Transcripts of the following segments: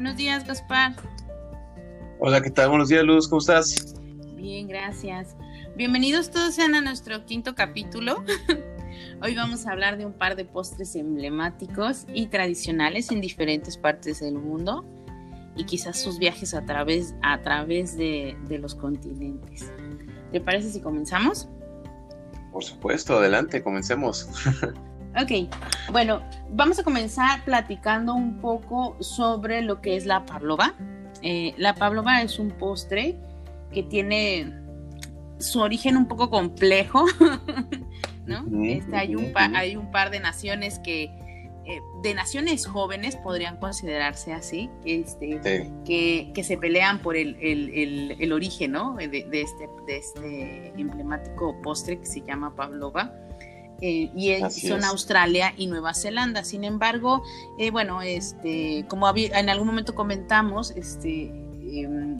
Buenos días, Gaspar. Hola, ¿qué tal? Buenos días, Luz, ¿cómo estás? Bien, gracias. Bienvenidos todos sean a nuestro quinto capítulo. Hoy vamos a hablar de un par de postres emblemáticos y tradicionales en diferentes partes del mundo y quizás sus viajes a través, a través de, de los continentes. ¿Te parece si comenzamos? Por supuesto, adelante, comencemos. Ok, bueno, vamos a comenzar platicando un poco sobre lo que es la pavlova. Eh, la pavlova es un postre que tiene su origen un poco complejo, ¿no? Este, hay, un hay un par de naciones que, eh, de naciones jóvenes podrían considerarse así, este, que, que, se pelean por el, el, el, origen, ¿no? De, de, este, de este emblemático postre que se llama pavlova. Eh, y son Australia y Nueva Zelanda. Sin embargo, eh, bueno, este, como en algún momento comentamos, este, em,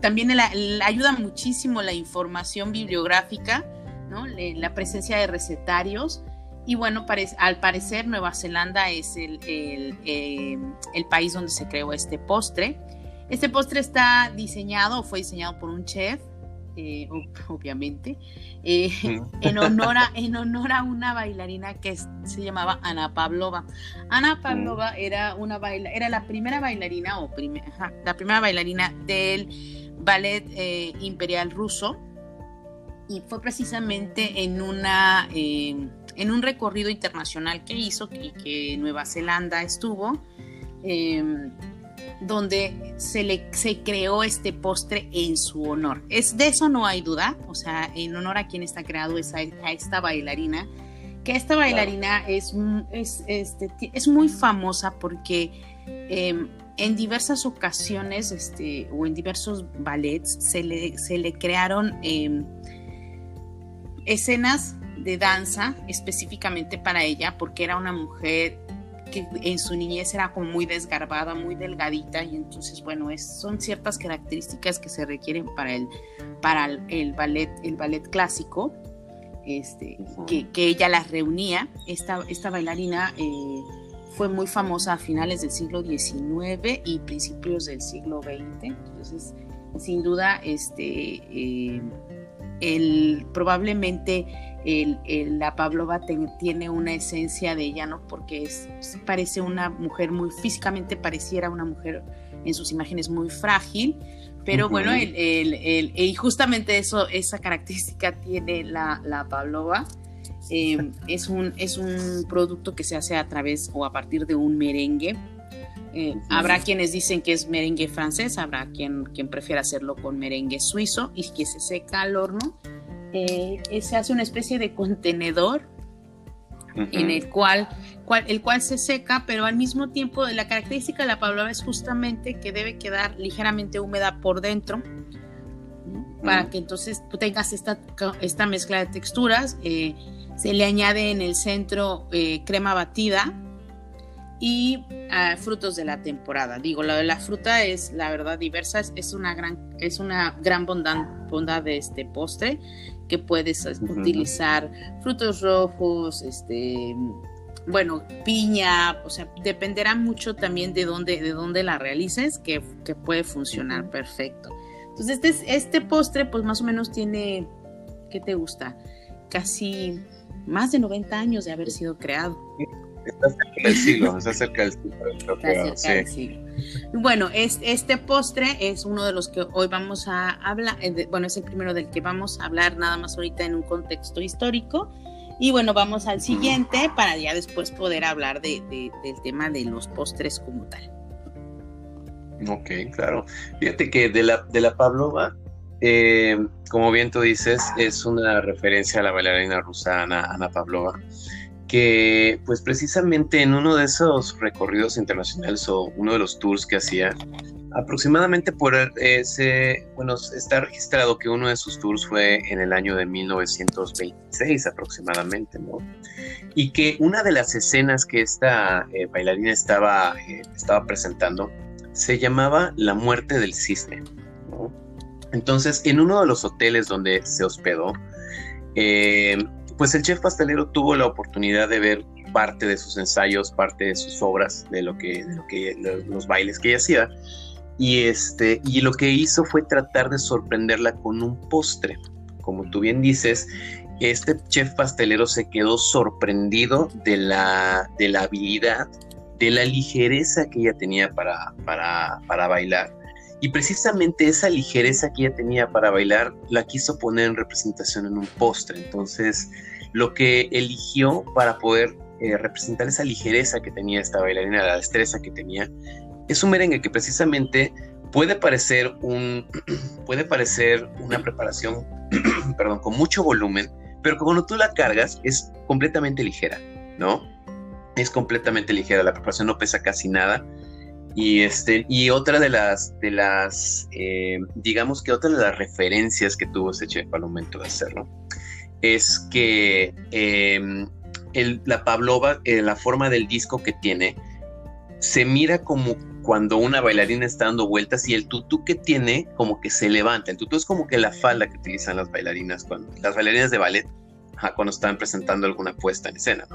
también ayuda muchísimo la información bibliográfica, ¿no? la presencia de recetarios. Y bueno, al parecer Nueva Zelanda es el, em, el, país donde se creó este postre. Este postre está diseñado o fue diseñado por un chef eh, obviamente, eh, en, honor a, en honor a una bailarina que se llamaba Ana Pavlova. Ana Pavlova era, una baila, era la primera bailarina, o la primera bailarina del ballet eh, imperial ruso, y fue precisamente en, una, en un recorrido internacional que hizo y que Nueva Zelanda estuvo donde se le se creó este postre en su honor. Es de eso no hay duda, o sea, en honor a quien está creado es a, esta bailarina, que esta bailarina es, es, este, es muy famosa porque em, en diversas ocasiones este, o en diversos ballets se le, se le crearon em, escenas de danza específicamente para ella porque era una mujer que en su niñez era como muy desgarbada, muy delgadita y entonces bueno, es, son ciertas características que se requieren para el, para el, ballet, el ballet clásico, este, que, ella las reunía. Esta, esta bailarina eh, fue muy famosa a finales del siglo XIX y principios del siglo XX, entonces sin duda este, eh, el, probablemente la Pavlova tiene una esencia de ella, ¿no? Porque es, parece una mujer muy físicamente, pareciera una mujer en sus imágenes muy frágil, pero bueno, el, y justamente eso, esa característica tiene la, la Pavlova. Em, es, un, es un producto que se hace a través o a partir de un merengue. Eh, habrá quienes dicen que es merengue francés, habrá quien, quien prefiera hacerlo con merengue suizo y que se seca al horno eh, se hace una especie de contenedor en el cual, el cual se seca, pero al mismo tiempo la característica de la pavlova es justamente que debe quedar ligeramente húmeda por dentro para que entonces tú tengas esta, esta mezcla de texturas. Eh, se le añade en el centro eh, crema batida y ah, frutos de la temporada. Digo, lo de la fruta es la verdad diversa, es, una gran, es una gran bondad, bondad de este postre que puedes utilizar frutos rojos, este, bueno, piña, o sea, dependerá mucho también de dónde, de dónde la realices, que, puede funcionar perfecto. Entonces, este, este postre, pues más o menos tiene, ¿qué te gusta? Casi más de 90 años de haber sido creado. Está cerca del siglo, está cerca del siglo. Bueno, es, este postre es uno de los que hoy vamos a hablar, eh, bueno, es el primero del que vamos a hablar nada más ahorita en un contexto histórico. Y bueno, vamos al siguiente para ya después poder hablar de, del tema de los postres como tal. Ok, claro. Fíjate que de la, de la Pavlova, eh, como bien tú dices, es una referencia a la bailarina rusa Ana Pavlova que pues precisamente en uno de esos recorridos internacionales o uno de los tours que hacía, aproximadamente por ese, bueno, está registrado que uno de sus tours fue en el año de 1926 aproximadamente, ¿no? Y que una de las escenas que esta eh, bailarina estaba, eh, estaba presentando se llamaba La muerte del cisne, ¿no? Entonces, en uno de los hoteles donde se hospedó, eh, pues el chef pastelero tuvo la oportunidad de ver parte de sus ensayos, parte de sus obras, de lo que, de los bailes que ella hacía. Y, este, y lo que hizo fue tratar de sorprenderla con un postre. Como tú bien dices, este chef pastelero se quedó sorprendido de la, de la habilidad, de la ligereza que ella tenía para, para, para bailar. Y precisamente esa ligereza que ella tenía para bailar la quiso poner en representación en un postre. Entonces, lo que eligió para poder eh, representar esa ligereza que tenía esta bailarina, la destreza que tenía, es un merengue que precisamente puede parecer un puede parecer una preparación perdón con mucho volumen pero cuando tú la cargas es completamente ligera no es completamente ligera la preparación no pesa casi nada. Y este y otra de las de las eh, digamos que otra de las referencias que tuvo ese chef al momento de hacerlo es que em, la Pavlova, eh, la forma del disco que tiene, se mira como cuando una bailarina está dando vueltas y el tutú que tiene como que se levanta. El tutú es como que la falda que utilizan las bailarinas cuando las bailarinas de ballet cuando están presentando alguna puesta en escena.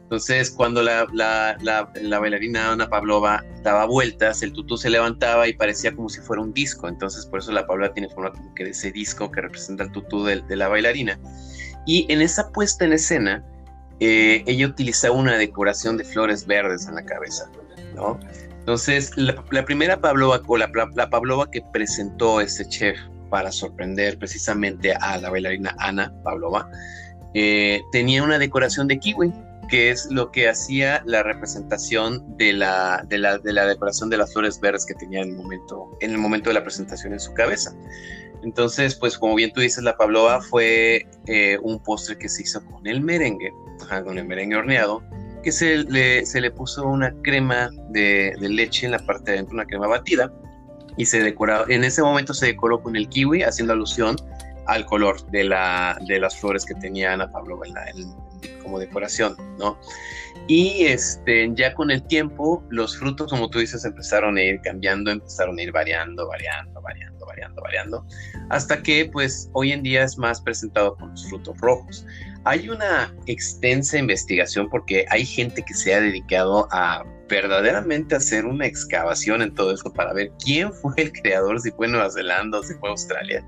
Entonces, cuando la, bailarina Ana Pavlova daba vueltas, el tutú se levantaba y parecía como si fuera un disco. Entonces, por eso la Pavlova tiene forma como que de ese disco que representa el tutú de la bailarina. Y en esa puesta en escena, eh, ella utilizaba una decoración de flores verdes en la cabeza, ¿no? Entonces, la, primera Pavlova, o la, la, Pavlova que presentó este chef para sorprender precisamente a la bailarina Ana Pavlova, eh, tenía una decoración de kiwi, que es lo que hacía la representación de la, de la, de la decoración de las flores verdes que tenía en el, momento, en el momento de la presentación en su cabeza. Entonces, pues como bien tú dices, la pavlova fue eh, un postre que se hizo con el merengue, con el merengue horneado, que se le, se le puso una crema de, leche en la parte de adentro, una crema batida, y se decoró, en ese momento se decoró con el kiwi, haciendo alusión al color de, la, de las flores que tenía Ana Pavlova como decoración, ¿no? Y este, ya con el tiempo, los frutos, como tú dices, empezaron a ir cambiando, empezaron a ir variando, variando, variando, variando, variando, hasta que pues hoy en día es más presentado con los frutos rojos. Hay una extensa investigación porque hay gente que se ha dedicado a verdaderamente hacer una excavación en todo esto para ver quién fue el creador, si fue Nueva Zelanda o si fue Australia.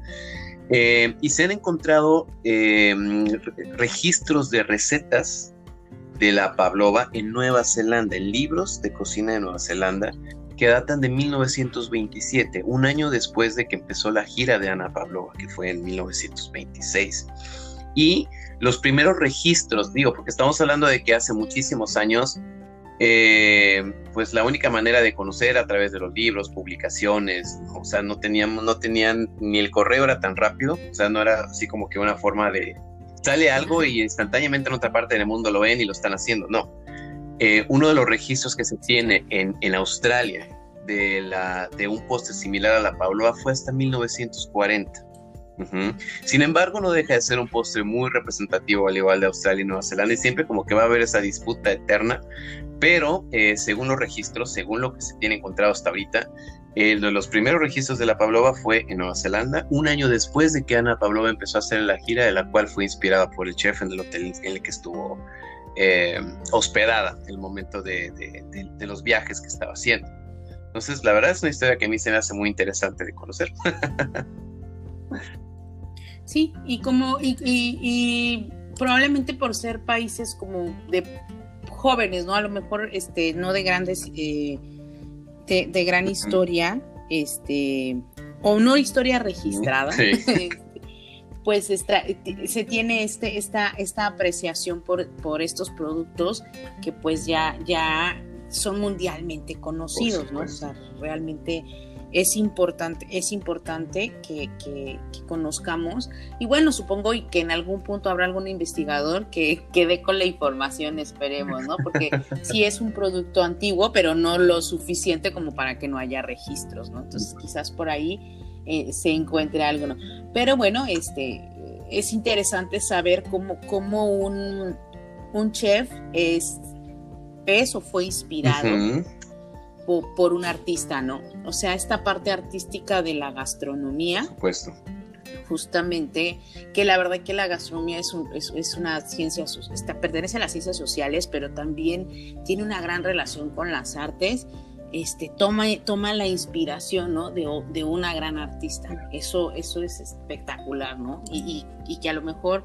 Eh, y se han encontrado eh, registros de recetas de la pavlova en Nueva Zelanda, en libros de cocina de Nueva Zelanda, que datan de 1927, un año después de que empezó la gira de Ana Pavlova, que fue en 1926. Y los primeros registros, digo, porque estamos hablando de que hace muchísimos años, eh, pues la única manera de conocer a través de los libros, publicaciones, o sea, no teníamos, no tenían, ni el correo era tan rápido, o sea, no era así como que una forma de, sale algo y instantáneamente en otra parte del mundo lo ven y lo están haciendo, no. Eh, uno de los registros que se tiene en, en Australia de, la, de un postre similar a la Pavlova fue hasta 1940. Sin embargo, no deja de ser un postre muy representativo al igual de Australia y Nueva Zelanda y siempre como que va a haber esa disputa eterna, pero eh, según los registros, según lo que se tiene encontrado hasta ahorita, el de los primeros registros de la Pavlova fue en Nueva Zelanda, un año después de que Ana Pavlova empezó a hacer la gira, de la cual fue inspirada por el chef en el hotel en el que estuvo eh, hospedada en el momento de, de, los viajes que estaba haciendo. Entonces, la verdad es una historia que a mí se me hace muy interesante de conocer. Sí, y como, y, probablemente por ser países como de jóvenes, ¿no? A lo mejor, este, no de grandes, eh, de, gran historia, este, o no historia registrada, pues se tiene este, esta, esta apreciación por, por estos productos que pues ya, ya son mundialmente conocidos, ¿no? O sea, realmente es importante, es importante que, conozcamos. Y bueno, supongo y que en algún punto habrá algún investigador que quede con la información, esperemos, ¿no? Porque sí es un producto antiguo, pero no lo suficiente como para que no haya registros, ¿no? Entonces quizás por ahí eh, se encuentre algo, ¿no? Pero bueno, este es interesante saber cómo, cómo un, un chef es, es o fue inspirado por, un artista, ¿no? O sea, esta parte artística de la gastronomía. supuesto. justamente que la verdad que la gastronomía es, es, una ciencia, está, pertenece a las ciencias sociales, pero también tiene una gran relación con las artes. Este, toma, toma la inspiración ¿no? de, de, una gran artista. Eso, eso es espectacular, ¿no? Y, y, que a lo mejor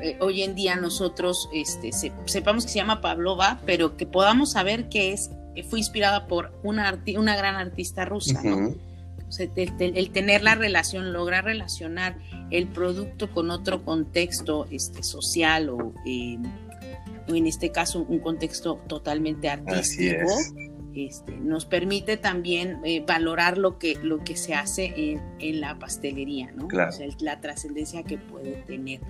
eh, hoy en día nosotros este, sepamos que se llama Pavlova, pero que podamos saber que es, fue inspirada por una, una gran artista rusa, ¿no? el, tener la relación, lograr relacionar el producto con otro contexto este, social o, eh, en este caso un contexto totalmente artístico, este, nos permite también eh, valorar lo que, lo que se hace en, la pastelería, ¿no? la trascendencia que puede tener.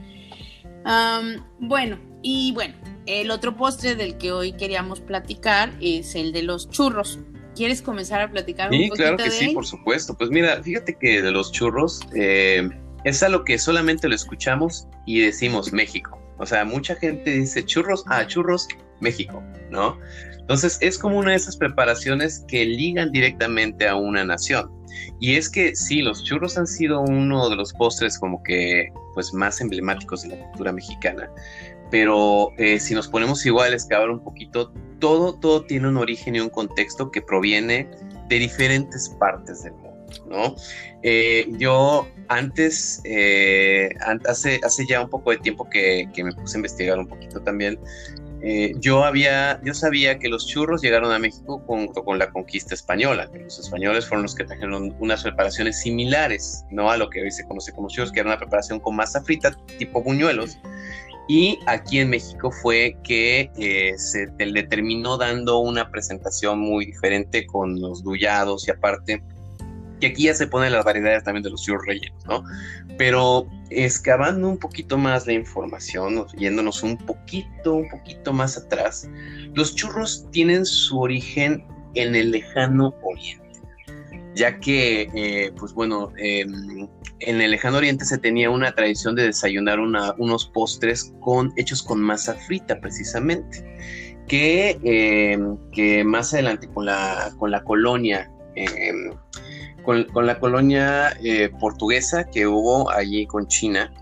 Bueno, y bueno, el otro postre del que hoy queríamos platicar es el de los churros. ¿Quieres comenzar a platicar un sí, claro que sí, por supuesto. Pues mira, fíjate que de los churros eh, es algo que solamente lo escuchamos y decimos México. O sea, mucha gente dice churros, ah, churros, México, ¿no? Entonces es como una de esas preparaciones que ligan directamente a una nación. Y es que sí, los churros han sido uno de los postres como que pues más emblemáticos de la cultura mexicana pero eh, si nos ponemos igual a excavar un poquito, todo, todo tiene un origen y un contexto que proviene de diferentes partes del mundo, ¿no? Eh, yo antes, eh, hace, hace ya un poco de tiempo que, que, me puse a investigar un poquito también, yo, había, yo sabía que los churros llegaron a México con, con la conquista española, que los españoles fueron los que trajeron unas preparaciones similares, ¿no? A lo que hoy se conoce como churros, que era una preparación con masa frita, tipo buñuelos, y aquí en México fue que eh, se le terminó dando una presentación muy diferente con los dullados y aparte, que aquí ya se ponen las variedades también de los churros rellenos, ¿no? Pero excavando un poquito más la información, yéndonos un poquito, un poquito más atrás, los churros tienen su origen en el lejano oriente ya que, eh, pues bueno, em, en el lejano oriente se tenía una tradición de desayunar unos postres con, hechos con masa frita precisamente, que, em, que más adelante con la, con la colonia, con, la colonia eh, portuguesa que hubo allí con China,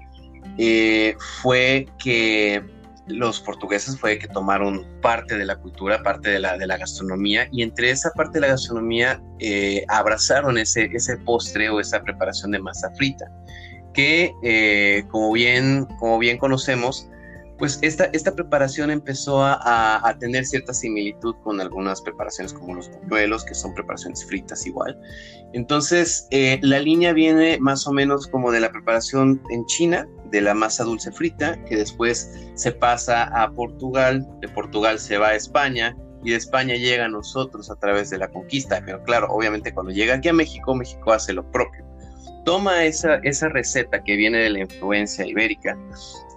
eh, fue que los portugueses fue que tomaron parte de la cultura, parte de la, de la gastronomía, y entre esa parte de la gastronomía eh, abrazaron ese, ese postre o esa preparación de masa frita, que como, bien, como bien conocemos, pues esta, esta preparación empezó a, tener cierta similitud con algunas preparaciones como los buñuelos, que son preparaciones fritas igual. Entonces, eh, la línea viene más o menos como de la preparación en China, de la masa dulce frita, que después se pasa a Portugal, de Portugal se va a España, y de España llega a nosotros a través de la conquista. Pero claro, obviamente cuando llega aquí a México, México hace lo propio. Toma esa, esa receta que viene de la influencia ibérica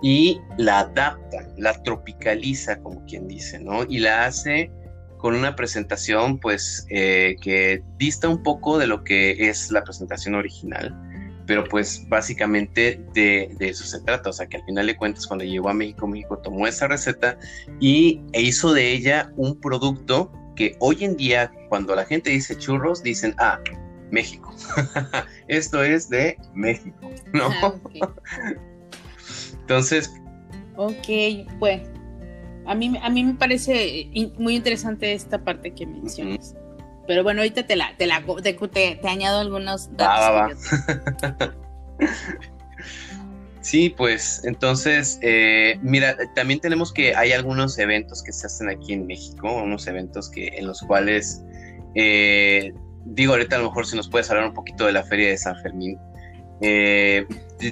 y la adapta, la tropicaliza, como quien dice, ¿no? Y la hace con una presentación, pues, eh, que dista un poco de lo que es la presentación original pero pues básicamente de, eso se trata, o sea que al final de cuentas cuando llegó a México, México tomó esa receta y e hizo de ella un producto que hoy en día cuando la gente dice churros dicen, ah, México, esto es de México, ¿no? Ah, Entonces... Ok, pues a mí, a mí me parece muy interesante esta parte que mencionas. Pero bueno, ahorita te la, te la te, añado algunos datos. sí, pues entonces, eh, mira, también tenemos que hay algunos eventos que se hacen aquí en México, unos eventos que en los cuales, eh, digo, ahorita a lo mejor si nos puedes hablar un poquito de la Feria de San Fermín. Eh,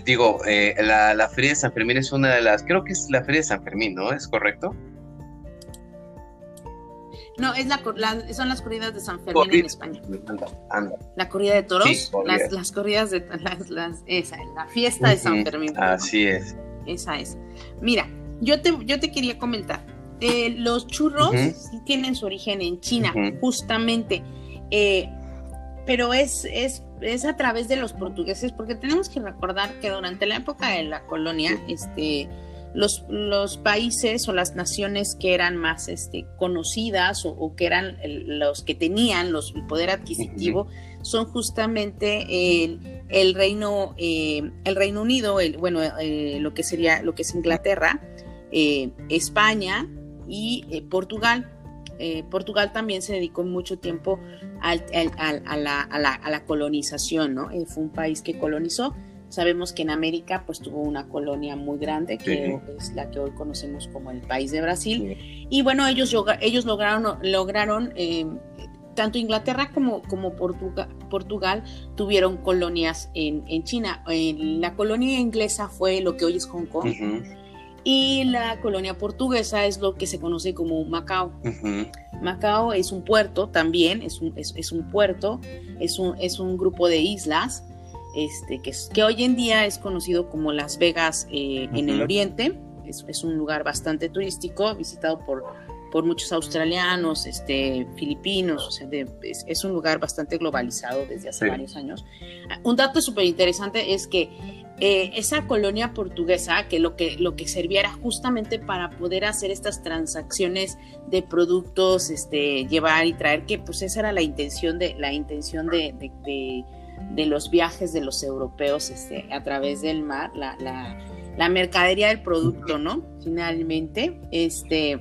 digo, la, la Feria de San Fermín es una de las, creo que es la Feria de San Fermín, ¿no? ¿Es correcto? No, es la, son las corridas de San Fermín en España. La corrida de toros, las, corridas de las, esa, la fiesta de San Fermín. Así es. Esa es. Mira, yo te, yo te quería comentar. Eh, los churros sí tienen su origen en China, justamente. Eh, pero es, es, es a través de los portugueses, porque tenemos que recordar que durante la época de la colonia, este los, los, países o las naciones que eran más este, conocidas o, que eran los que tenían los, el poder adquisitivo son justamente el, el reino, eh, el Reino Unido, el, bueno, eh, lo que sería, lo que es Inglaterra, eh, España y Portugal. Portugal también se dedicó mucho tiempo a, la, a, la, a, la, colonización, ¿no? fue un país que colonizó Sabemos que en América pues tuvo una colonia muy grande, que es la que hoy conocemos como el país de Brasil. Y bueno, ellos, ellos lograron, lograron em, tanto Inglaterra como, como Portugal, Portugal tuvieron colonias en, en China. la colonia inglesa fue lo que hoy es Hong Kong. Y la colonia portuguesa es lo que se conoce como Macao. Macao es un puerto también, es un, es, es un puerto, es un, es un grupo de islas este, que, que hoy en día es conocido como Las Vegas eh, en el Oriente. Es, un lugar bastante turístico, visitado por, por muchos australianos, este, filipinos, o sea, es, un lugar bastante globalizado desde hace varios años. Ah, un dato súper interesante es que eh, esa colonia portuguesa, que lo, que lo que servía era justamente para poder hacer estas transacciones de productos, este, llevar y traer, que pues esa era la intención de, la intención de de los viajes de los europeos este, a través del mar, la, la, mercadería del producto, ¿no? Finalmente, este,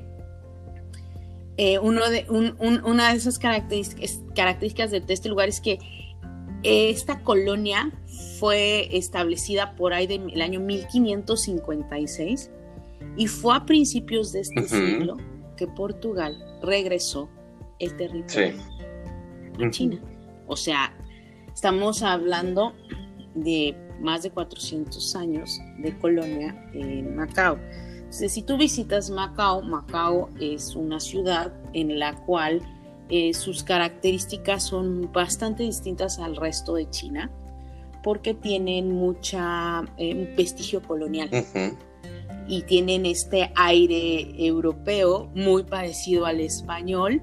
eh, uno de, una de esas características, características de este lugar es que esta colonia fue establecida por ahí del año 1556 y fue a principios de este siglo que Portugal regresó el territorio a China. O sea, Estamos hablando de más de 400 años de colonia en Macao. Entonces, si tú visitas Macao, Macao es una ciudad en la cual eh, sus características son bastante distintas al resto de China porque tienen mucha eh, vestigio colonial y tienen este aire europeo muy parecido al español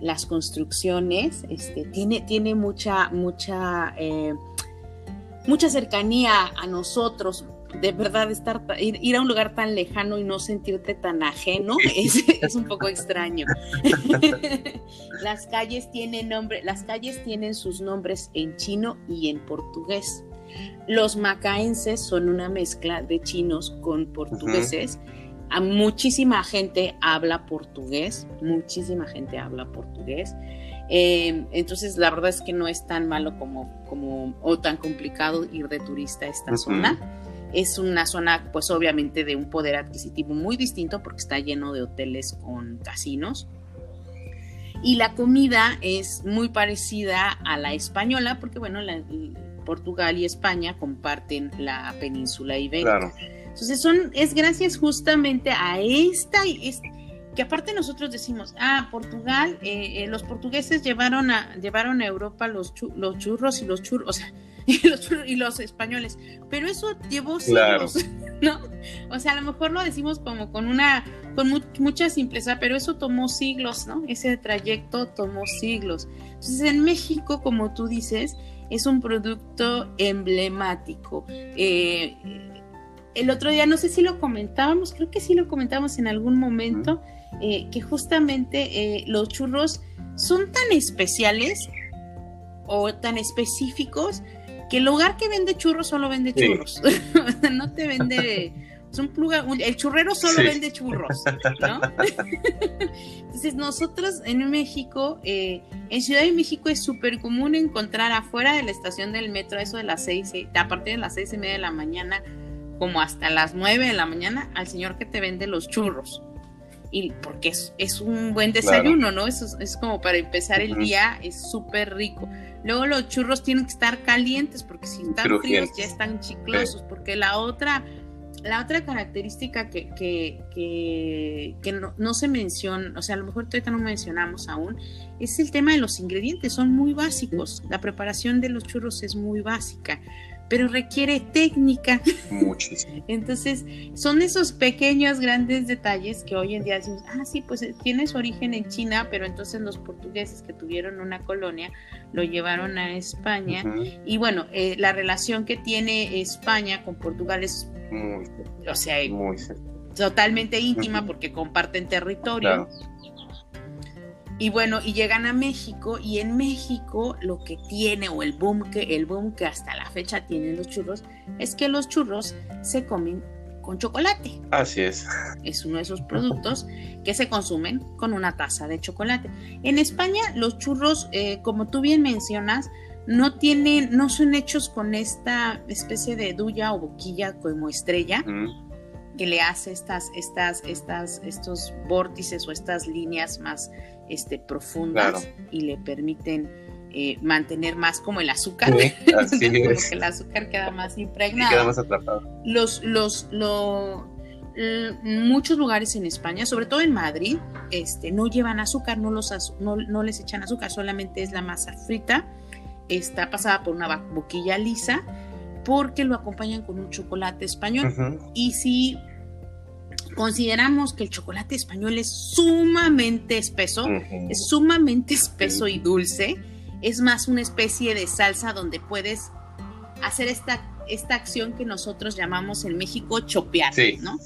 las construcciones, este, tiene, tiene mucha, mucha, eh, mucha cercanía a nosotros. De verdad, estar, ir, a un lugar tan lejano y no sentirte tan ajeno es, un poco extraño. las calles tienen nombre, las calles tienen sus nombres en chino y en portugués. Los macaenses son una mezcla de chinos con portugueses a muchísima gente habla portugués, muchísima gente habla portugués. Eh, entonces, la verdad es que no es tan malo como, como o tan complicado ir de turista a esta zona. Es una zona, pues obviamente, de un poder adquisitivo muy distinto porque está lleno de hoteles con casinos. Y la comida es muy parecida a la española porque, bueno, Portugal y España comparten la península ibérica. Claro. Entonces son, es gracias justamente a esta, que aparte nosotros decimos, ah, Portugal, eh, eh, los portugueses llevaron a, llevaron a Europa los, los churros y los churros, o sea, y los, y los españoles, pero eso llevó siglos, ¿no? O sea, a lo mejor lo decimos como con una, con mucha simpleza, pero eso tomó siglos, ¿no? Ese trayecto tomó siglos. Entonces, en México, como tú dices, es un producto emblemático. Eh, el otro día, no sé si lo comentábamos, creo que sí lo comentábamos en algún momento, eh, que justamente eh, los churros son tan especiales o tan específicos que el lugar que vende churros solo vende churros. no te vende. un el churrero solo vende churros, ¿no? Entonces, nosotros en México, eh, en Ciudad de México es súper común encontrar afuera de la estación del metro, eso de las seis, a partir de las seis y media de la mañana, como hasta las 9 de la mañana al señor que te vende los churros. Y porque es, un buen desayuno, ¿no? Es, es como para empezar el día, es súper rico. Luego los churros tienen que estar calientes porque si están fríos ya están chiclosos, porque la otra, la otra característica que, que, que, no, no, se menciona, o sea, a lo mejor ahorita no mencionamos aún, es el tema de los ingredientes, son muy básicos. La preparación de los churros es muy básica pero requiere técnica. Muchísimo. Entonces, son esos pequeños, grandes detalles que hoy en día decimos, ah, sí, pues eh, tiene su origen en China, pero entonces los portugueses que tuvieron una colonia lo llevaron a España. Y bueno, eh, la relación que tiene España con Portugal es, muy, o sea, totalmente íntima porque comparten territorio. Y bueno, y llegan a México y en México lo que tiene o el boom que el boom que hasta la fecha tienen los churros es que los churros se comen con chocolate. Así es. Es uno de esos productos que se consumen con una taza de chocolate. En España los churros, eh, como tú bien mencionas, no tienen, no son hechos con esta especie de duya o boquilla como estrella que le hace estas, estas, estas, estos vórtices o estas líneas más este, profundas y le permiten eh, mantener más como el azúcar, así el azúcar queda más impregnado. queda más atrapado. Los, los, lo, muchos lugares en España, sobre todo en Madrid, este, no llevan azúcar, no, los, no, no les echan azúcar, solamente es la masa frita, está pasada por una boquilla lisa, porque lo acompañan con un chocolate español. Y si consideramos que el chocolate español es sumamente espeso, es sumamente espeso y dulce, es más una especie de salsa donde puedes hacer esta, esta acción que nosotros llamamos en México chopear, ¿no?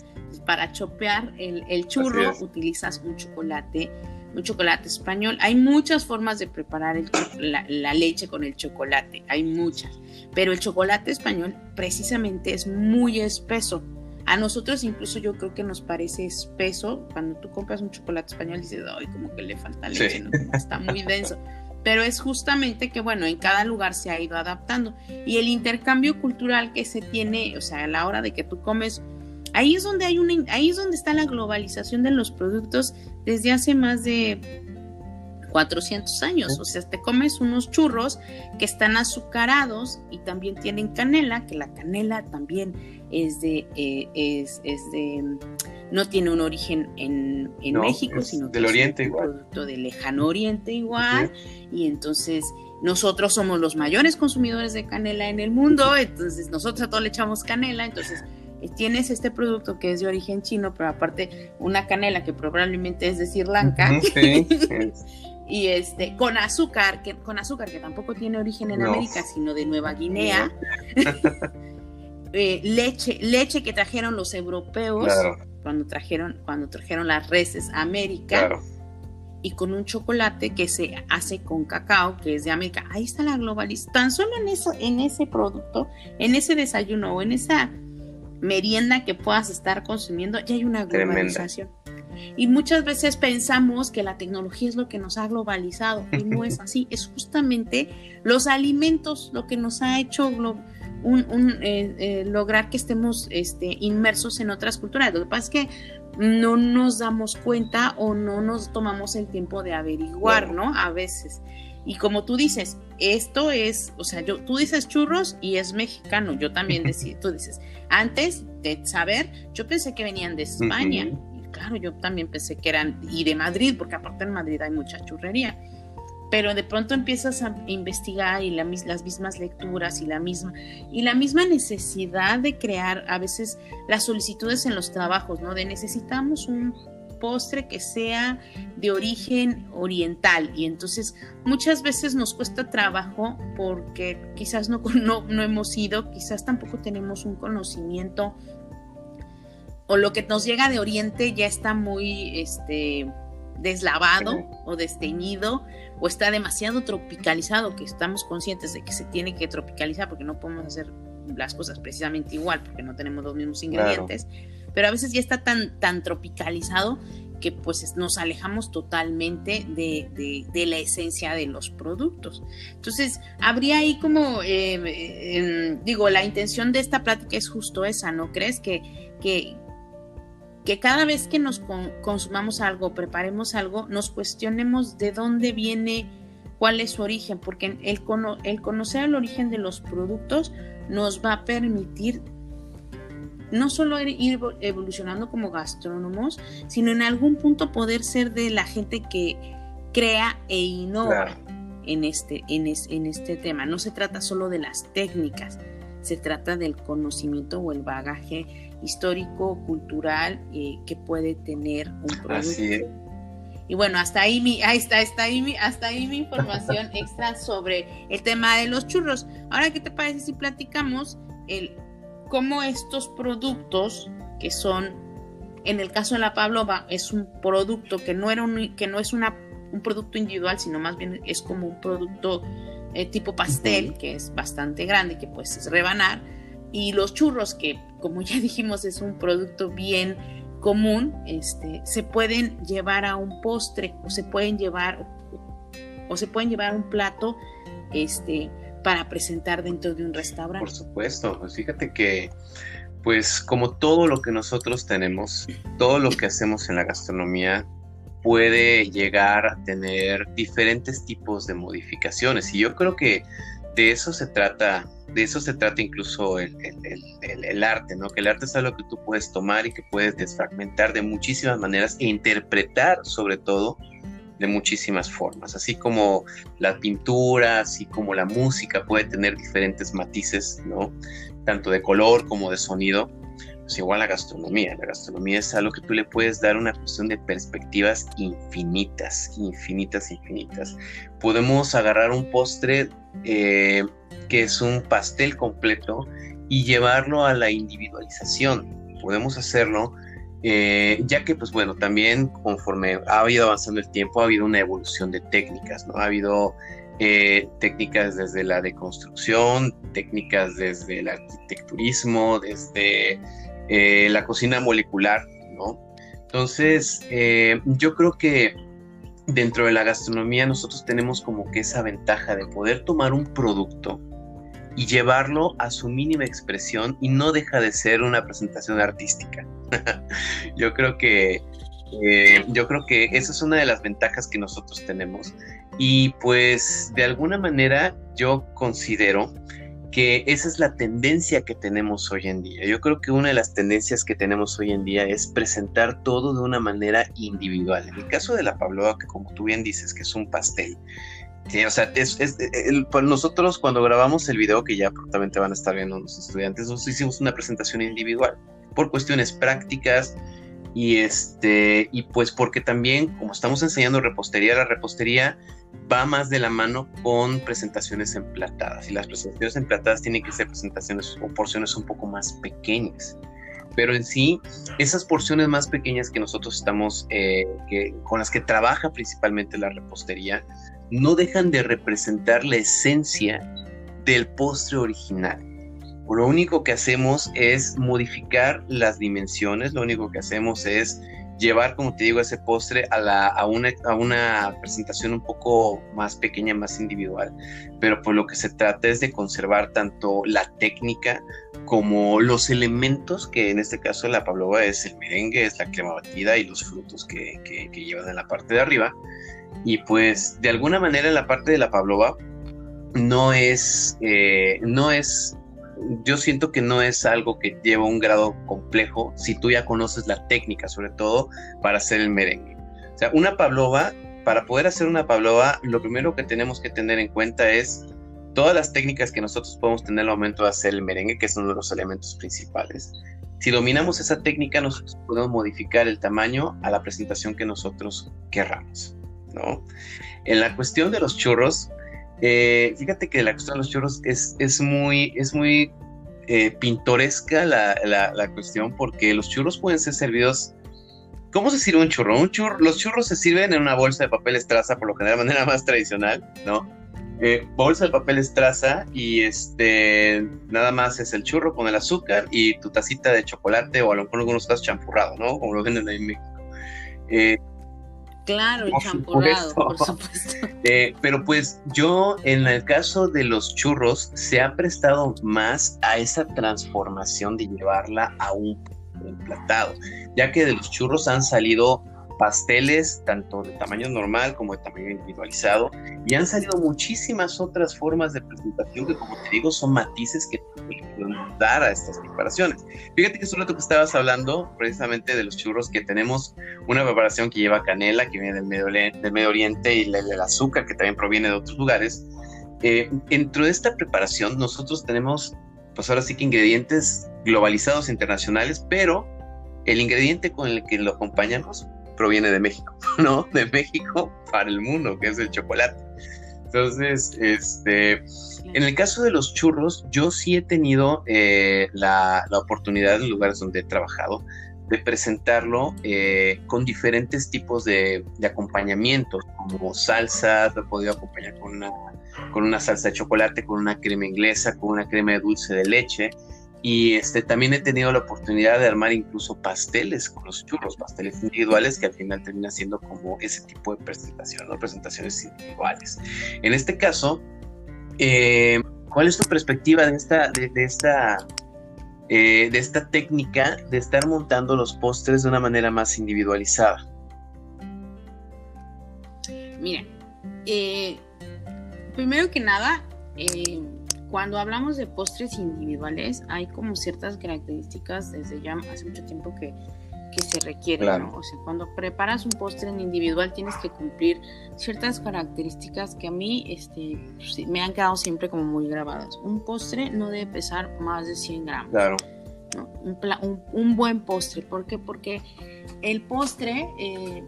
Para chopear el, churro utilizas un chocolate, un chocolate español. Hay muchas formas de preparar la leche con el chocolate, hay muchas, pero el chocolate español precisamente es muy espeso a nosotros incluso yo creo que nos parece espeso. Cuando tú compras un chocolate español dices, ay, como que le falta leche, está muy denso. Pero es justamente que, bueno, en cada lugar se ha ido adaptando. Y el intercambio cultural que se tiene, o sea, a la hora de que tú comes, ahí es donde hay una, ahí es donde está la globalización de los productos desde hace más de 400 años. O sea, te comes unos churros que están azucarados y también tienen canela, que la canela también es de, eh, es, de, no tiene un origen en, México, sino que del oriente es un producto del lejano oriente igual. Y entonces nosotros somos los mayores consumidores de canela en el mundo, entonces nosotros a todos le echamos canela, entonces eh, tienes este producto que es de origen chino, pero aparte una canela que probablemente es de Sri Lanka. y este con azúcar que con azúcar que tampoco tiene origen en América sino de Nueva Guinea eh, leche leche que trajeron los europeos cuando trajeron cuando trajeron las reses a América y con un chocolate que se hace con cacao que es de América. Ahí está la globalización tan solo en eso en ese producto en ese desayuno o en esa merienda que puedas estar consumiendo ya hay una globalización. Y muchas veces pensamos que la tecnología es lo que nos ha globalizado y no es así. Es justamente los alimentos lo que nos ha hecho un, eh, eh, lograr que estemos este, inmersos en otras culturas. Lo que pasa es que no nos damos cuenta o no nos tomamos el tiempo de averiguar, ¿no? A veces. Y como tú dices, esto es, o sea, yo, tú dices churros y es mexicano, yo también decía, tú dices, antes de saber, yo pensé que venían de España claro, yo también pensé que eran, y de Madrid, porque aparte en Madrid hay mucha churrería. Pero de pronto empiezas a investigar y las mismas lecturas y la misma y la misma necesidad de crear a veces las solicitudes en los trabajos, ¿no? De necesitamos un postre que sea de origen oriental y entonces muchas veces nos cuesta trabajo porque quizás no, no, no hemos ido, quizás tampoco tenemos un conocimiento o lo que nos llega de Oriente ya está muy este, deslavado o desteñido o está demasiado tropicalizado, que estamos conscientes de que se tiene que tropicalizar porque no podemos hacer las cosas precisamente igual porque no tenemos los mismos ingredientes, pero a veces ya está tan, tan tropicalizado que pues nos alejamos totalmente de, la esencia de los productos. Entonces, habría ahí como, eh, digo, la intención de esta plática es justo esa, ¿no crees? Que, que, que cada vez que nos consumamos algo, preparemos algo, nos cuestionemos de dónde viene, cuál es su origen, porque el, el conocer el origen de los productos nos va a permitir no solo ir evolucionando como gastrónomos, sino en algún punto poder ser de la gente que crea e innova en, este, en, en este tema. No se trata solo de las técnicas, se trata del conocimiento o el bagaje histórico, cultural eh, que puede tener un producto. Y bueno, hasta ahí mi, ahí está, está ahí mi, hasta ahí mi información extra sobre el tema de los churros. Ahora, ¿qué te parece si platicamos el cómo estos productos que son en el caso de la pavlova es un producto que no era un, que no es una, un producto individual, sino más bien es como un producto eh, tipo pastel, que es bastante grande, que puedes rebanar. Y los churros, que como ya dijimos es un producto bien común, este, se pueden llevar a un postre o se pueden llevar o se pueden llevar a un plato este, para presentar dentro de un restaurante. Por supuesto, pues fíjate que pues como todo lo que nosotros tenemos, todo lo que hacemos en la gastronomía puede llegar a tener diferentes tipos de modificaciones y yo creo que de eso se trata, de eso se trata incluso el, el, arte, ¿no? Que el arte es algo que tú puedes tomar y que puedes desfragmentar de muchísimas maneras e interpretar sobre todo de muchísimas formas, así como la pintura, así como la música puede tener diferentes matices, ¿no? Tanto de color como de sonido, pues igual la gastronomía. La gastronomía es algo que tú le puedes dar una cuestión de perspectivas infinitas, infinitas, infinitas. Podemos agarrar un postre eh, que es un pastel completo y llevarlo a la individualización. Podemos hacerlo eh, ya que pues bueno, también conforme ha ido avanzando el tiempo, ha habido una evolución de técnicas, ¿no? Ha habido eh, técnicas desde la deconstrucción, técnicas desde el arquitecturismo, desde eh, la cocina molecular, ¿no? Entonces, yo creo que dentro de la gastronomía nosotros tenemos como que esa ventaja de poder tomar un producto y llevarlo a su mínima expresión y no deja de ser una presentación artística. yo creo que eh, yo creo que esa es una de las ventajas que nosotros tenemos y pues de alguna manera yo considero que esa es la tendencia que tenemos hoy en día. Yo creo que una de las tendencias que tenemos hoy en día es presentar todo de una manera individual. En el caso de la Pabloa, que como tú bien dices, que es un pastel, Sí, o sea, es, nosotros cuando grabamos el video, que ya probablemente van a estar viendo los estudiantes, nosotros hicimos una presentación individual por cuestiones prácticas y este y pues porque también como estamos enseñando repostería, la repostería va más de la mano con presentaciones emplatadas y las presentaciones emplatadas tienen que ser presentaciones o porciones un poco más pequeñas pero en sí, esas porciones más pequeñas que nosotros estamos, eh, que, con las que trabaja principalmente la repostería, no dejan de representar la esencia del postre original. Lo único que hacemos es modificar las dimensiones, lo único que hacemos es llevar, como te digo, ese postre a, la, a, una, a una presentación un poco más pequeña, más individual. Pero por lo que se trata es de conservar tanto la técnica como los elementos, que en este caso la pavlova es el merengue, es la crema batida y los frutos que, que, llevan en la parte de arriba. Y pues de alguna manera la parte de la pavlova no es, eh, no es yo siento que no es algo que lleva un grado complejo si tú ya conoces la técnica, sobre todo para hacer el merengue. O sea, una pavlova, para poder hacer una pavlova, lo primero que tenemos que tener en cuenta es todas las técnicas que nosotros podemos tener al momento de hacer el merengue, que son uno de los elementos principales. Si dominamos esa técnica, nosotros podemos modificar el tamaño a la presentación que nosotros querramos, ¿no? En la cuestión de los churros, eh, fíjate que la cuestión de los churros es, es muy, es muy eh, pintoresca la, la, cuestión porque los churros pueden ser servidos. ¿Cómo se sirve un churro? Un churro? Los churros se sirven en una bolsa de papel estraza, por lo general de manera más tradicional, ¿no? Eh, bolsa de papel estraza y este nada más es el churro con el azúcar y tu tacita de chocolate o a lo mejor algunos casos champurrado, ¿no? Como lo venden en México. Claro, el champurrado, por supuesto. Eh, pero pues yo, en el caso de los churros, se ha prestado más a esa transformación de llevarla a un emplatado, ya que de los churros han salido pasteles, tanto de tamaño normal como de tamaño individualizado, y han salido muchísimas otras formas de presentación que, como te digo, son matices que podemos dar a estas preparaciones. Fíjate que es un rato que estabas hablando precisamente de los churros, que tenemos una preparación que lleva canela, que viene del Medio, del Medio Oriente, y el, azúcar, que también proviene de otros lugares. Eh, dentro de esta preparación, nosotros tenemos, pues ahora sí que ingredientes globalizados internacionales, pero el ingrediente con el que lo acompañamos proviene de México, ¿no? De México para el mundo, que es el chocolate. Entonces, este, en el caso de los churros, yo sí he tenido eh, la, oportunidad en lugares donde he trabajado de presentarlo eh, con diferentes tipos de, acompañamientos, como salsa, lo he podido acompañar con una, con una salsa de chocolate, con una crema inglesa, con una crema de dulce de leche. Y este, también he tenido la oportunidad de armar incluso pasteles con los churros, pasteles individuales que al final termina siendo como ese tipo de presentación, ¿no? presentaciones individuales. En este caso, eh, ¿cuál es tu perspectiva de esta, de esta eh, de esta técnica de estar montando los postres de una manera más individualizada? Mira, eh, primero que nada, cuando hablamos de postres individuales, hay como ciertas características desde ya hace mucho tiempo que, se requieren. O sea, cuando preparas un postre en individual tienes que cumplir ciertas características que a mí este, me han quedado siempre como muy grabadas. Un postre no debe pesar más de 100 gramos. Claro. Un, buen postre. ¿Por qué? Porque el postre eh,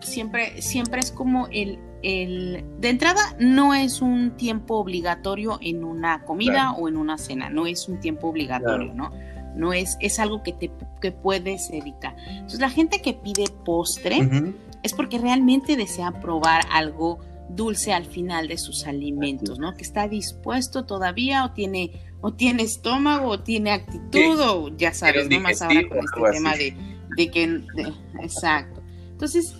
siempre, siempre es como el, el... De entrada, no es un tiempo obligatorio en una comida o en una cena. No es un tiempo obligatorio, ¿no? No es, es algo que, te, que puedes evitar. Entonces, la gente que pide postre es porque realmente desea probar algo dulce al final de sus alimentos, ¿no? Que está dispuesto todavía o tiene o tiene estómago o tiene actitud o ya sabes, no más ahora con este tema de, de que exacto. Entonces,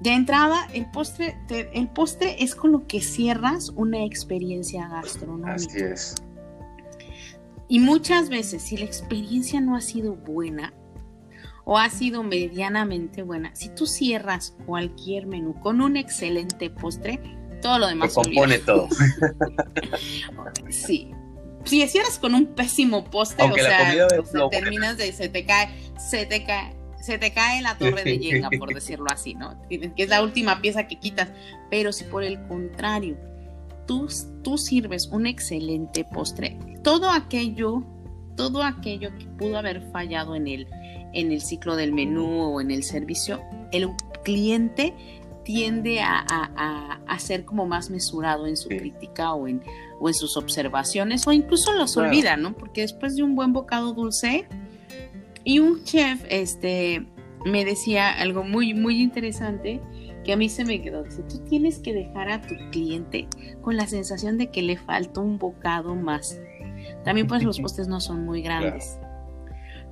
de entrada, el postre, el postre es con lo que cierras una experiencia gastronómica. Así es. Y muchas veces, si la experiencia no ha sido buena o ha sido medianamente buena, si tú cierras cualquier menú con un excelente postre, todo lo demás se compone todo. sí. Si cierras con un pésimo postre, o sea, terminas de se te cae, se te cae, se te cae la torre de Jenga, por decirlo así, ¿no? Que es la última pieza que quitas. Pero si por el contrario, tú, tú sirves un excelente postre, todo aquello, todo aquello que pudo haber fallado en el, en el ciclo del menú o en el servicio, el cliente tiende a, a, ser como más mesurado en su crítica o en, o en sus observaciones o incluso los olvida, ¿no? Porque después de un buen bocado dulce, y un chef este, me decía algo muy, muy interesante que a mí se me quedó. Dice, tú tienes que dejar a tu cliente con la sensación de que le falta un bocado más. También pues los postes no son muy grandes.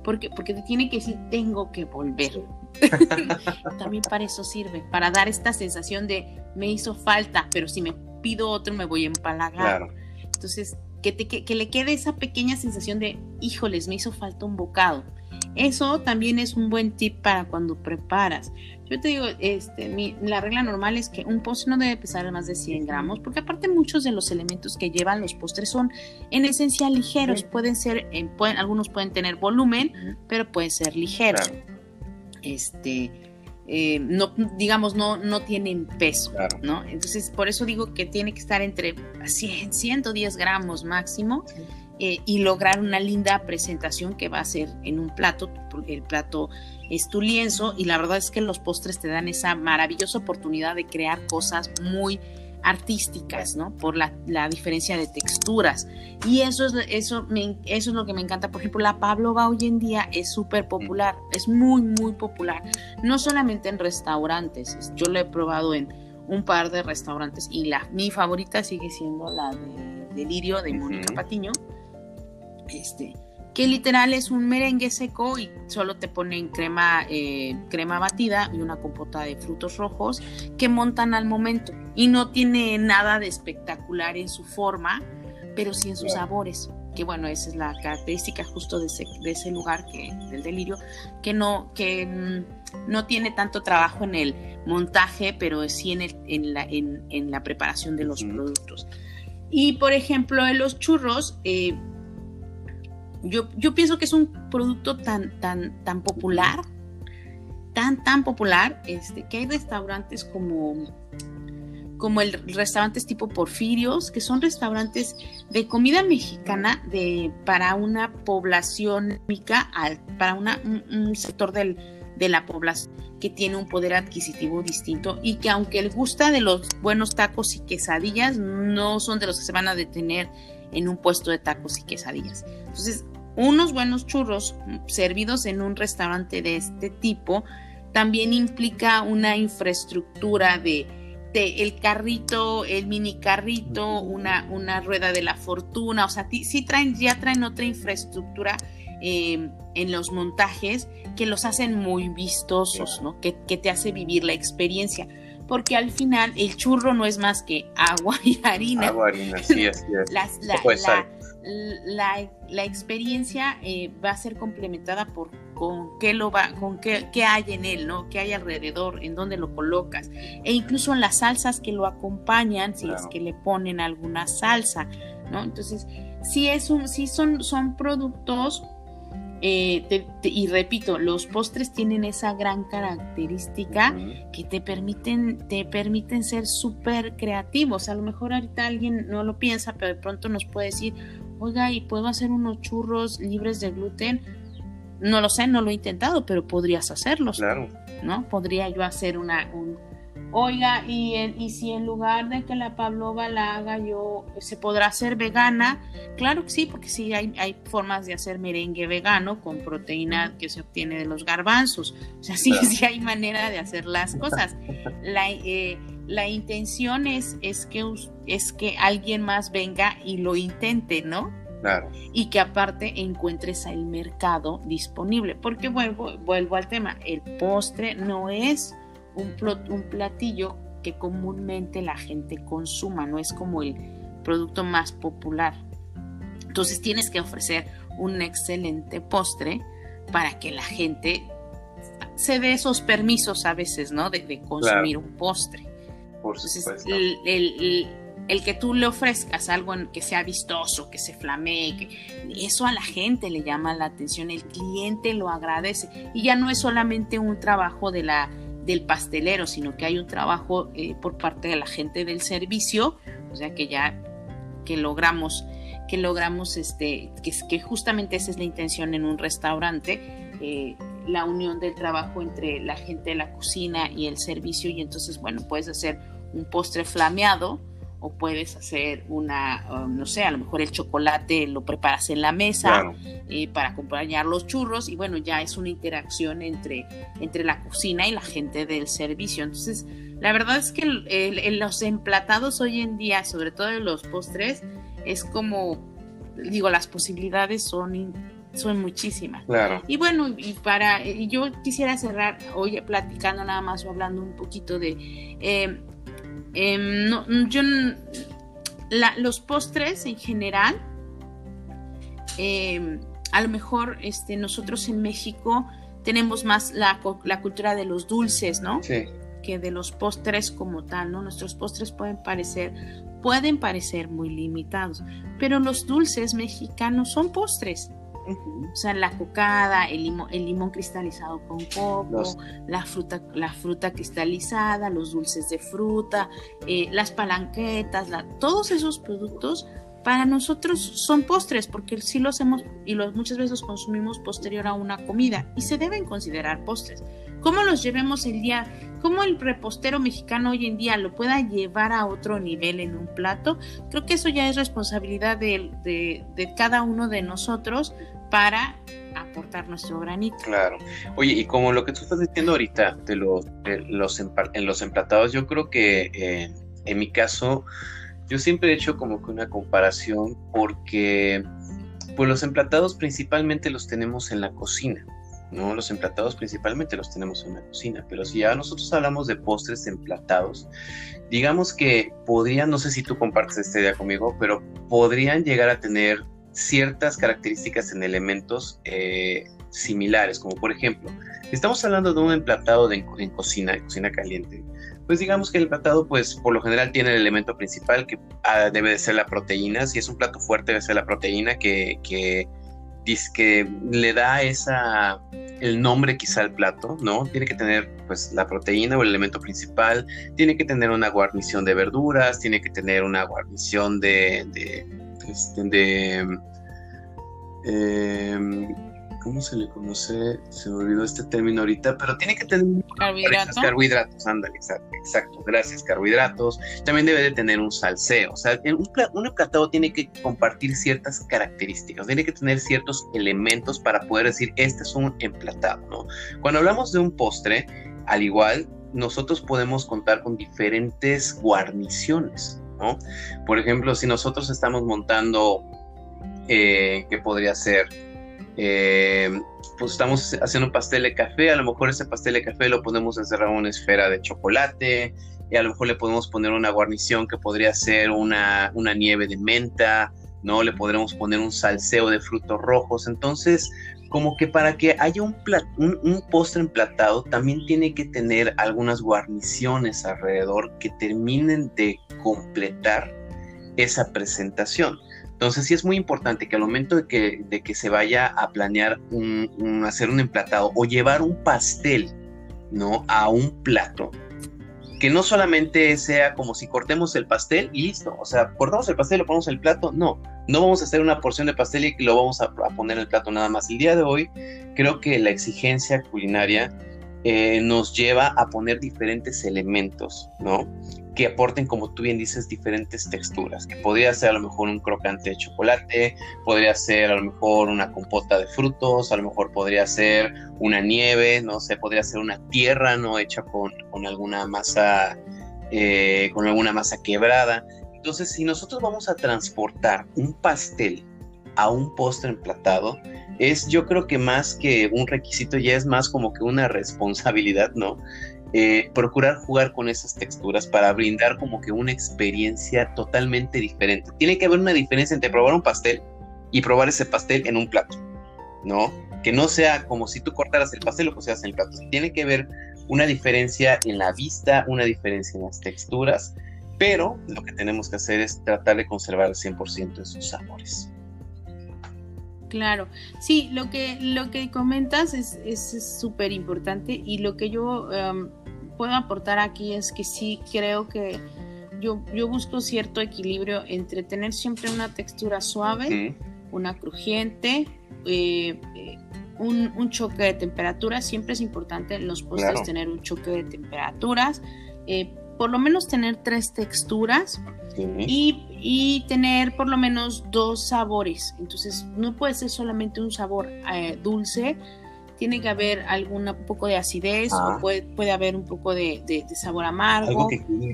Porque, porque te tiene que decir, tengo que volver. También para eso sirve, para dar esta sensación de, me hizo falta, pero si me pido otro me voy a empalagar. Entonces, que, te, que le quede esa pequeña sensación de, híjoles, me hizo falta un bocado eso también es un buen tip para cuando preparas. Yo te digo, este, la regla normal es que un postre no debe pesar más de 100 gramos, porque aparte muchos de los elementos que llevan los postres son en esencia ligeros. Pueden ser, algunos pueden tener volumen, pero pueden ser ligeros. Este, eh, no, digamos, no, no tienen peso, ¿no? Entonces, por eso digo que tiene que estar entre 100, 110 gramos máximo. Eh, y lograr una linda presentación que va a ser en un plato. El plato es tu lienzo y la verdad es que los postres te dan esa maravillosa oportunidad de crear cosas muy artísticas, ¿no? Por la, diferencia de texturas. Y eso es, eso, eso es lo que me encanta. Por ejemplo, la Pavlova hoy en día es súper popular, es muy, muy popular. No solamente en restaurantes, yo lo he probado en un par de restaurantes y la, mi favorita sigue siendo la de Delirio de Mónica Patiño este, que literal es un merengue seco y solo te ponen crema, eh, crema batida y una compota de frutos rojos que montan al momento. Y no tiene nada de espectacular en su forma, pero sí en sus sabores. Que bueno, esa es la característica justo de ese, de ese lugar, que, del delirio, que no, que mm, no tiene tanto trabajo en el montaje, pero sí en, el, en, la, en, la preparación de los productos. Y por ejemplo, en los churros, eh, yo, pienso que es un producto tan, tan, tan popular, tan, tan popular, este, que hay restaurantes como, como el restaurantes tipo Porfirios, que son restaurantes de comida mexicana de, para una población, para una, un, sector del, de la población que tiene un poder adquisitivo distinto y que aunque le gusta de los buenos tacos y quesadillas, no son de los que se van a detener en un puesto de tacos y quesadillas. Entonces, unos buenos churros servidos en un restaurante de este tipo también implica una infraestructura de, el carrito, el mini carrito, una, una rueda de la fortuna, o sea, sí traen, ya traen otra infraestructura em, en los montajes que los hacen muy vistosos, ¿no? Que, que te hace vivir la experiencia porque al final el churro no es más que agua y harina. Agua, harina, sí, así es. la, la, experiencia eh, va a ser complementada por con qué lo va, con qué, qué, hay en él, ¿no? Qué hay alrededor, en dónde lo colocas. E incluso en las salsas que lo acompañan, si es que le ponen alguna salsa, ¿no? Entonces, sí es un, sí son, son productos eh, y repito, los postres tienen esa gran característica que te permiten, te permiten ser súper creativos. A lo mejor ahorita alguien no lo piensa, pero de pronto nos puede decir, oiga, ¿y puedo hacer unos churros libres de gluten? No lo sé, no lo he intentado, pero podrías hacerlos. Claro. ¿No? Podría yo hacer una, un, Oiga, y, y si en lugar de que la pavlova la haga yo, ¿se podrá hacer vegana? Claro que sí, porque sí hay, hay formas de hacer merengue vegano con proteína que se obtiene de los garbanzos. O sea, sí, sí hay manera de hacer las cosas. La, eh, la intención es, es, que, es que alguien más venga y lo intente, ¿no? Claro. Y que aparte encuentres el mercado disponible. Porque vuelvo, vuelvo al tema, el postre no es un, platillo que comúnmente la gente consuma, no es como el producto más popular. Entonces tienes que ofrecer un excelente postre para que la gente se dé esos permisos a veces, ¿no? De, consumir un postre. Por supuesto. el, que tú le ofrezcas algo que sea vistoso, que se flamee, que eso a la gente le llama la atención, el cliente lo agradece. Y ya no es solamente un trabajo de la del pastelero, sino que hay un trabajo eh, por parte de la gente del servicio, o sea que ya que logramos, que logramos este, que, que justamente esa es la intención en un restaurante, eh, la unión del trabajo entre la gente de la cocina y el servicio, y entonces, bueno, puedes hacer un postre flameado, o puedes hacer una, um, no sé, a lo mejor el chocolate lo preparas en la mesa eh, para acompañar los churros y bueno, ya es una interacción entre, entre la cocina y la gente del servicio. Entonces, la verdad es que los emplatados hoy en día, sobre todo en los postres, es como, digo, las posibilidades son son muchísimas. Claro. Y bueno, y para, yo quisiera cerrar hoy platicando nada más o hablando un poquito de eh, Em, no, yo, los postres en general, em, a lo mejor este, nosotros en México tenemos más la, la cultura de los dulces, ¿no? Sí. Que de los postres como tal, ¿no? Nuestros postres pueden parecer, pueden parecer muy limitados, pero los dulces mexicanos son postres. O sea, la cocada, el limón, el limón cristalizado con coco, la, fruta, la fruta cristalizada, los dulces de fruta, eh, las palanquetas, todos esos productos para nosotros son postres porque sí los hacemos y los muchas veces los consumimos posterior a una comida y se deben considerar postres. ¿Cómo los llevemos el día? ¿Cómo el repostero mexicano hoy en día lo pueda llevar a otro nivel en un plato? Creo que eso ya es responsabilidad de, de cada uno de nosotros para aportar nuestro granito. Claro. Oye, y como lo que tú estás diciendo ahorita de los, los en los emplatados, yo creo que eh, en mi caso, yo siempre he hecho como que una comparación porque pues los emplatados principalmente los tenemos en la cocina. ¿no? Los emplatados principalmente los tenemos en la cocina, pero si ya nosotros hablamos de postres emplatados, digamos que podrían, no sé si tú compartes esta idea conmigo, pero podrían llegar a tener ciertas características en elementos eh, similares, como por ejemplo, estamos hablando de un emplatado de, en cocina, cocina caliente, pues digamos que el emplatado, pues por lo general tiene el elemento principal que ah, debe de ser la proteína, si es un plato fuerte debe ser la proteína que, que, le da esa, el nombre quizá al plato, ¿no? Tiene que tener pues la proteína o el elemento principal, tiene que tener una guarnición de verduras, tiene que tener una guarnición de este, de, ¿cómo se le conoce? Se me olvidó este término ahorita, pero tiene que tener carbohidratos. Carbohidratos, ándale, exacto, gracias, carbohidratos. También debe de tener un salseo, o sea, un, un emplatado tiene que compartir ciertas características, tiene que tener ciertos elementos para poder decir, este es un emplatado, ¿no? Cuando hablamos de un postre, al igual, nosotros podemos contar con diferentes guarniciones, ¿no? Por ejemplo, si nosotros estamos montando, eh, ¿qué podría ser? Eh, pues estamos haciendo un pastel de café, a lo mejor ese pastel de café lo podemos encerrar en una esfera de chocolate, y a lo mejor le podemos poner una guarnición que podría ser una, una nieve de menta, ¿no? Le podremos poner un salseo de frutos rojos. Entonces, como que para que haya un, un, postre emplatado, también tiene que tener algunas guarniciones alrededor que terminen de completar esa presentación. Entonces sí es muy importante que al momento de que, de que se vaya a planear un, hacer un emplatado o llevar un pastel, ¿no? A un plato, que no solamente sea como si cortemos el pastel y listo, o sea, cortamos el pastel y lo ponemos en el plato, no, no vamos a hacer una porción de pastel y lo vamos a, poner en el plato nada más. El día de hoy creo que la exigencia culinaria eh, nos lleva a poner diferentes elementos, ¿no? Que aporten, como tú bien dices, diferentes texturas, que podría ser a lo mejor un crocante de chocolate, podría ser a lo mejor una compota de frutos, a lo mejor podría ser una nieve, no sé, podría ser una tierra, ¿no? Hecha con, con alguna masa, eh, con alguna masa quebrada. Entonces, si nosotros vamos a transportar un pastel a un postre emplatado, es yo creo que más que un requisito, ya es más como que una responsabilidad, ¿no? Eh, procurar jugar con esas texturas para brindar como que una experiencia totalmente diferente. Tiene que haber una diferencia entre probar un pastel y probar ese pastel en un plato, ¿no? Que no sea como si tú cortaras el pastel o pusieras en el plato. Tiene que haber una diferencia en la vista, una diferencia en las texturas pero lo que tenemos que hacer es tratar de conservar el 100% de sus sabores. Claro, sí, lo que, lo que comentas es súper importante y lo que yo em, puedo aportar aquí es que sí creo que yo, yo busco cierto equilibrio entre tener siempre una textura suave, una crujiente, eh, eh, un, choque de temperatura, siempre es importante en los postres tener un choque de temperaturas. Eh, por lo menos tener tres texturas y, tener por lo menos dos sabores. Entonces, no puede ser solamente un sabor eh, dulce, tiene que haber algún poco de acidez o ah. puede, puede, haber un poco de, sabor amargo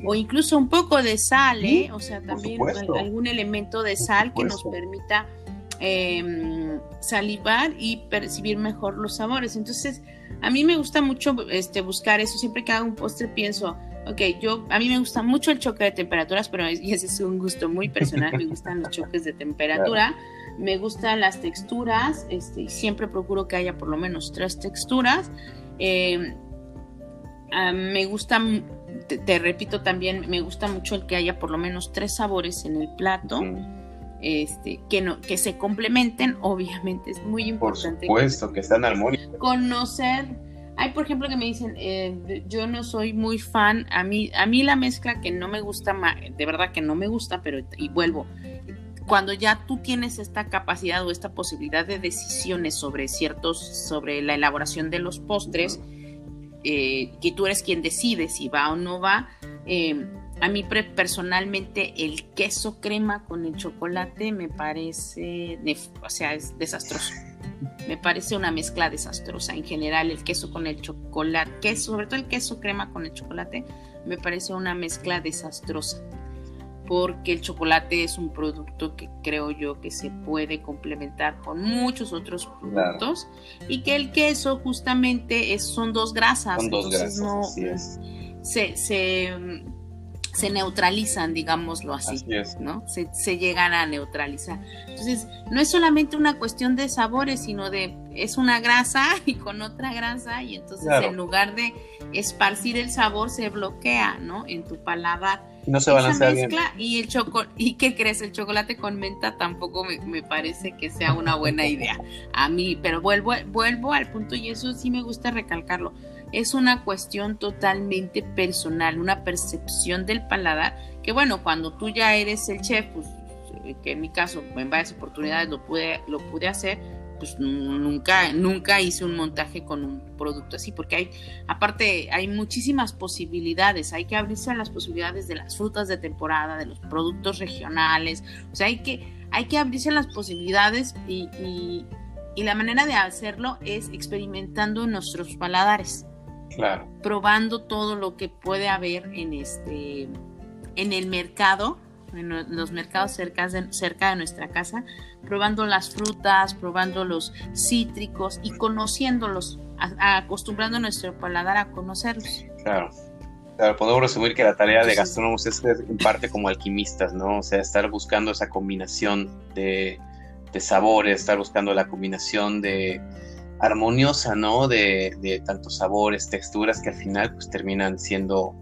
o incluso un poco de sal, ¿eh? o sea, también algún elemento de sal que nos permita em, salivar y percibir mejor los sabores. Entonces, a mí me gusta mucho este, buscar eso. Siempre que hago un postre pienso, Ok, yo, a mí me gusta mucho el choque de temperaturas, pero ese es un gusto muy personal, me gustan los choques de temperatura, me gustan las texturas, este, siempre procuro que haya por lo menos tres texturas. Eh, ah, me gusta, te, repito también, me gusta mucho el que haya por lo menos tres sabores en el plato. Este, que no, que se complementen, obviamente es muy importante. Por supuesto, que, que están armónicos. Conocer hay, por ejemplo, que me dicen, eh, yo no soy muy fan, a mí, a mí la mezcla que no me gusta, de verdad que no me gusta, pero y vuelvo, cuando ya tú tienes esta capacidad o esta posibilidad de decisiones sobre ciertos, sobre la elaboración de los postres, eh, que tú eres quien decide si va o no va, eh, a mí personalmente el queso crema con el chocolate me parece, o sea, es desastroso. Me parece una mezcla desastrosa en general el queso con el chocolate, queso, sobre todo el queso crema con el chocolate, me parece una mezcla desastrosa. Porque el chocolate es un producto que creo yo que se puede complementar con muchos otros productos y que el queso justamente es, son dos grasas. Son dos grasas, no, se, se se neutralizan, digámoslo así, ¿no? Se, llegan a neutralizar. Entonces, no es solamente una cuestión de sabores, sino de, es una grasa y con otra grasa, y entonces en lugar de esparcir el sabor, se bloquea, ¿no? En tu paladar. No se balancea bien. Y el choco ¿y qué crees? El chocolate con menta tampoco me, me, parece que sea una buena idea. A mí, pero vuelvo, vuelvo al punto, y eso sí me gusta recalcarlo es una cuestión totalmente personal, una percepción del paladar, que bueno, cuando tú ya eres el chef, pues que en mi caso en varias oportunidades lo pude, lo pude hacer, pues nunca, nunca hice un montaje con un producto así, porque hay, aparte, hay muchísimas posibilidades, hay que abrirse a las posibilidades de las frutas de temporada, de los productos regionales, o sea, hay que, hay que abrirse a las posibilidades y, y la manera de hacerlo es experimentando nuestros paladares. Claro. Probando todo lo que puede haber en este en el mercado en los mercados cerca de, cerca de nuestra casa, probando las frutas, probando los cítricos y conociéndolos, acostumbrando a nuestro paladar a conocerlos. Claro. Claro, podemos resumir que la tarea de gastrónomos es en parte como alquimistas, ¿no? O sea, estar buscando esa combinación de, de sabores, estar buscando la combinación de armoniosa, ¿no? De, de tantos sabores, texturas que al final pues terminan siendo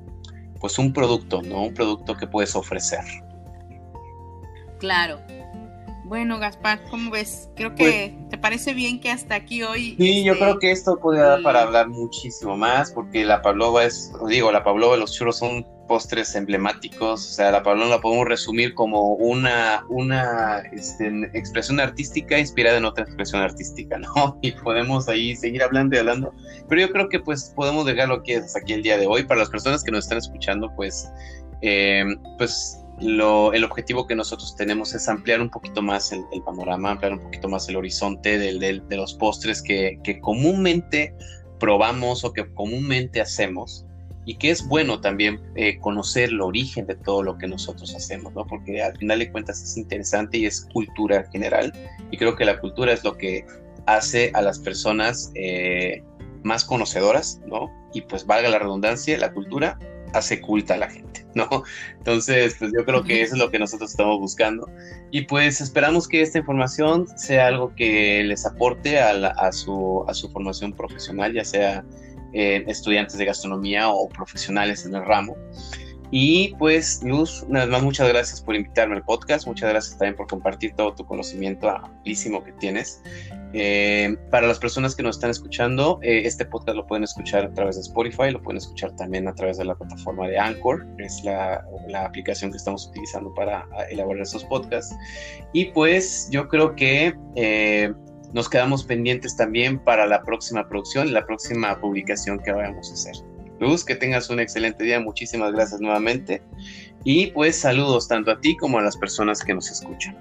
pues un producto, ¿no? Un producto que puedes ofrecer. Claro. Bueno, Gaspar, ¿cómo ves? Creo que pues te parece bien que hasta aquí hoy. Sí, yo este, creo que esto puede dar para hablar muchísimo más, porque la pavlova es, digo, la pavlova y los churros son postres emblemáticos. O sea, la pavlova la podemos resumir como una, una este, expresión artística inspirada en otra expresión artística, ¿no? Y podemos ahí seguir hablando y hablando. Pero yo creo que pues podemos dejarlo aquí hasta aquí el día de hoy. Para las personas que nos están escuchando, pues, eh, pues el objetivo que nosotros tenemos es ampliar un poquito más el, panorama, ampliar un poquito más el horizonte de los postres que, comúnmente probamos o que comúnmente hacemos y que es bueno también eh, conocer el origen de todo lo que nosotros hacemos, ¿no? Porque al final de cuentas es interesante y es cultura general y creo que la cultura es lo que hace a las personas eh, más conocedoras, ¿no? Y pues valga la redundancia, la cultura hace culta a la gente, ¿no? Entonces, pues yo creo que eso es lo que nosotros estamos buscando. Y pues esperamos que esta información sea algo que les aporte a, su, a su formación profesional, ya sea eh, estudiantes de gastronomía o profesionales en el ramo. Y pues, Luz, una vez más, muchas gracias por invitarme al podcast, muchas gracias también por compartir todo tu conocimiento amplísimo que tienes. Eh, para las personas que nos están escuchando, eh, este podcast lo pueden escuchar a través de Spotify, lo pueden escuchar también a través de la plataforma de Anchor, que es la, la aplicación que estamos utilizando para elaborar estos podcasts. Y pues yo creo que eh, nos quedamos pendientes también para la próxima producción, la próxima publicación que vayamos a hacer. Luz, que tengas un excelente día. Muchísimas gracias nuevamente. Y pues saludos tanto a ti como a las personas que nos escuchan.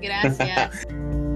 Gracias.